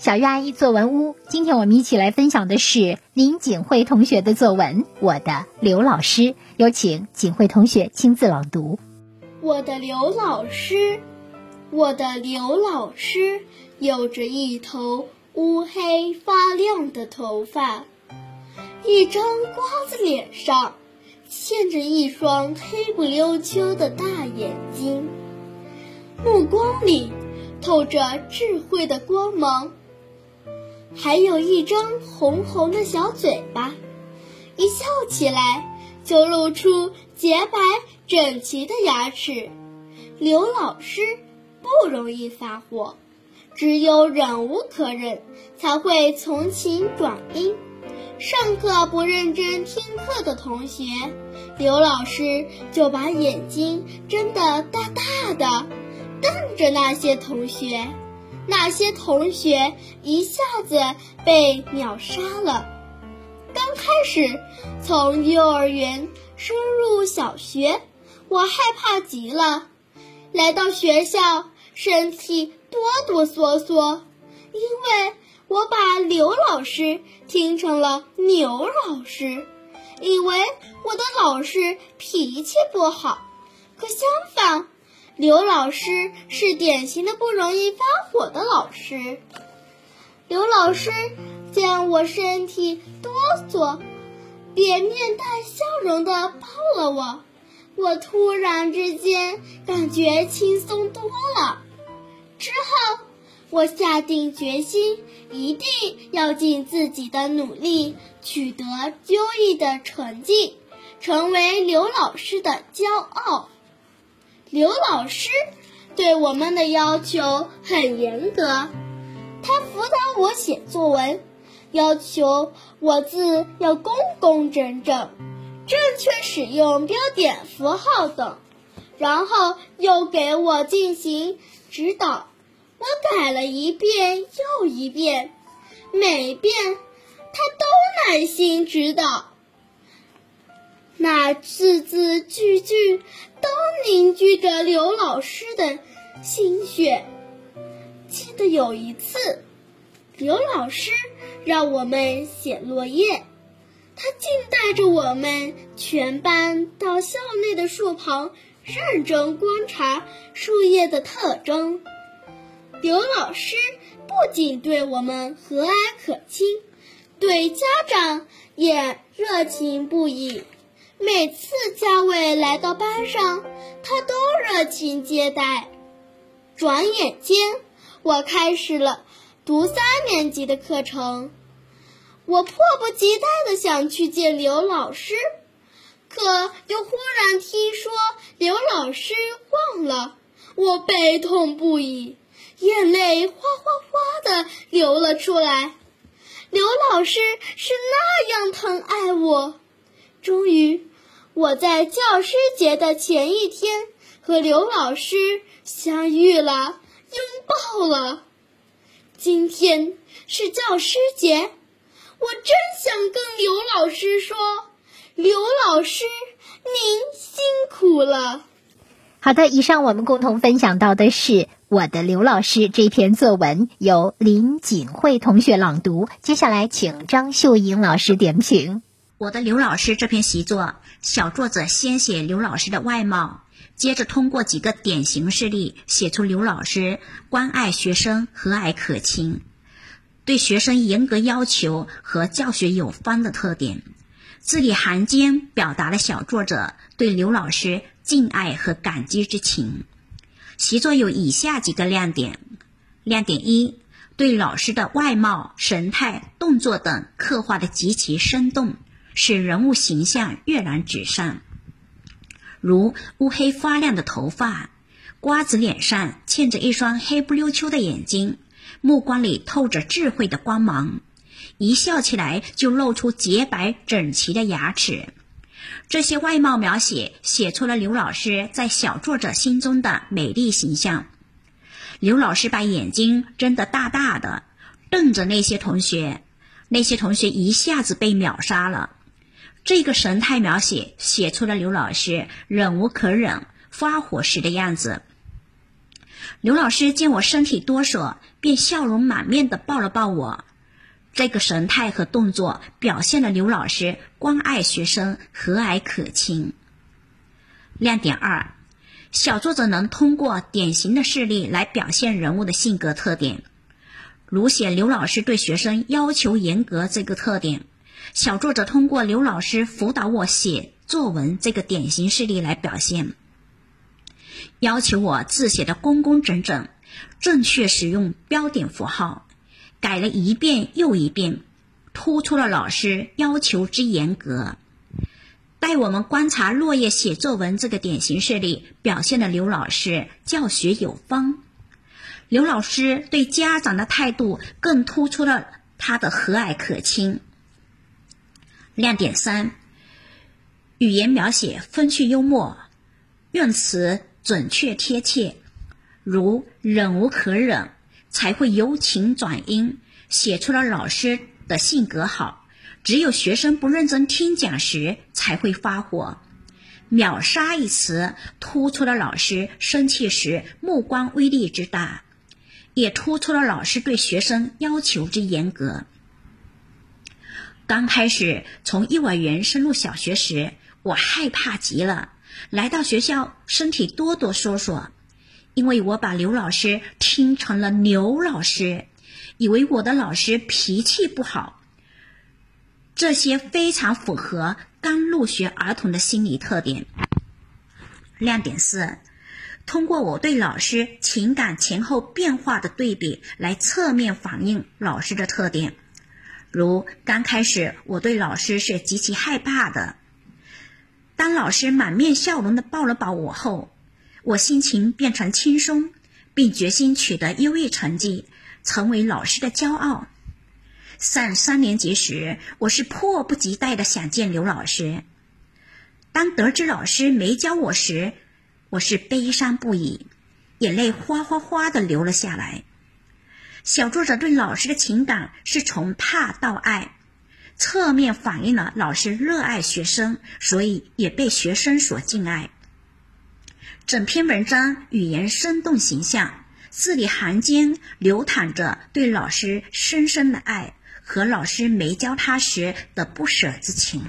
小鱼阿姨作文屋，今天我们一起来分享的是林景慧同学的作文《我的刘老师》，有请景慧同学亲自朗读。我的刘老师，我的刘老师，有着一头乌黑发亮的头发，一张瓜子脸上嵌着一双黑不溜秋的大眼睛，目光里透着智慧的光芒。还有一张红红的小嘴巴，一笑起来就露出洁白整齐的牙齿。刘老师不容易发火，只有忍无可忍才会从情转阴。上课不认真听课的同学，刘老师就把眼睛睁得大大的，瞪着那些同学。那些同学一下子被秒杀了。刚开始从幼儿园升入小学，我害怕极了。来到学校，身体哆哆嗦嗦，因为我把刘老师听成了牛老师，以为我的老师脾气不好。可相反。刘老师是典型的不容易发火的老师。刘老师见我身体哆嗦，便面带笑容地抱了我。我突然之间感觉轻松多了。之后，我下定决心，一定要尽自己的努力，取得优异的成绩，成为刘老师的骄傲。刘老师对我们的要求很严格，他辅导我写作文，要求我字要工工整整，正确使用标点符号等，然后又给我进行指导。我改了一遍又一遍，每遍他都耐心指导。那字字句句都凝聚着刘老师的心血。记得有一次，刘老师让我们写落叶，他竟带着我们全班到校内的树旁，认真观察树叶的特征。刘老师不仅对我们和蔼可亲，对家长也热情不已。每次嘉伟来到班上，他都热情接待。转眼间，我开始了读三年级的课程。我迫不及待地想去见刘老师，可又忽然听说刘老师忘了，我悲痛不已，眼泪哗哗哗地流了出来。刘老师是那样疼爱我，终于。我在教师节的前一天和刘老师相遇了，拥抱了。今天是教师节，我真想跟刘老师说：“刘老师，您辛苦了。”好的，以上我们共同分享到的是我的刘老师这篇作文，由林锦慧同学朗读。接下来，请张秀英老师点评。我的刘老师这篇习作，小作者先写刘老师的外貌，接着通过几个典型事例，写出刘老师关爱学生、和蔼可亲，对学生严格要求和教学有方的特点。字里行间表达了小作者对刘老师敬爱和感激之情。习作有以下几个亮点：亮点一，对老师的外貌、神态、动作等刻画的极其生动。使人物形象跃然纸上，如乌黑发亮的头发，瓜子脸上嵌着一双黑不溜秋的眼睛，目光里透着智慧的光芒，一笑起来就露出洁白整齐的牙齿。这些外貌描写写出了刘老师在小作者心中的美丽形象。刘老师把眼睛睁得大大的，瞪着那些同学，那些同学一下子被秒杀了。这个神态描写写出了刘老师忍无可忍、发火时的样子。刘老师见我身体哆嗦，便笑容满面的抱了抱我。这个神态和动作表现了刘老师关爱学生、和蔼可亲。亮点二，小作者能通过典型的事例来表现人物的性格特点，如写刘老师对学生要求严格这个特点。小作者通过刘老师辅导我写作文这个典型事例来表现，要求我字写的工工整整，正确使用标点符号。改了一遍又一遍，突出了老师要求之严格。带我们观察落叶写作文这个典型事例，表现了刘老师教学有方。刘老师对家长的态度更突出了他的和蔼可亲。亮点三：语言描写风趣幽默，用词准确贴切，如忍无可忍。才会由情转阴，写出了老师的性格好。只有学生不认真听讲时，才会发火。秒杀一词突出了老师生气时目光威力之大，也突出了老师对学生要求之严格。刚开始从幼儿园升入小学时，我害怕极了。来到学校，身体哆哆嗦嗦。因为我把刘老师听成了牛老师，以为我的老师脾气不好。这些非常符合刚入学儿童的心理特点。亮点四，通过我对老师情感前后变化的对比来侧面反映老师的特点。如刚开始我对老师是极其害怕的，当老师满面笑容的抱了抱我后。我心情变成轻松，并决心取得优异成绩，成为老师的骄傲。上三年级时，我是迫不及待的想见刘老师。当得知老师没教我时，我是悲伤不已，眼泪哗哗哗的流了下来。小作者对老师的情感是从怕到爱，侧面反映了老师热爱学生，所以也被学生所敬爱。整篇文章语言生动形象，字里行间流淌着对老师深深的爱和老师没教他时的不舍之情。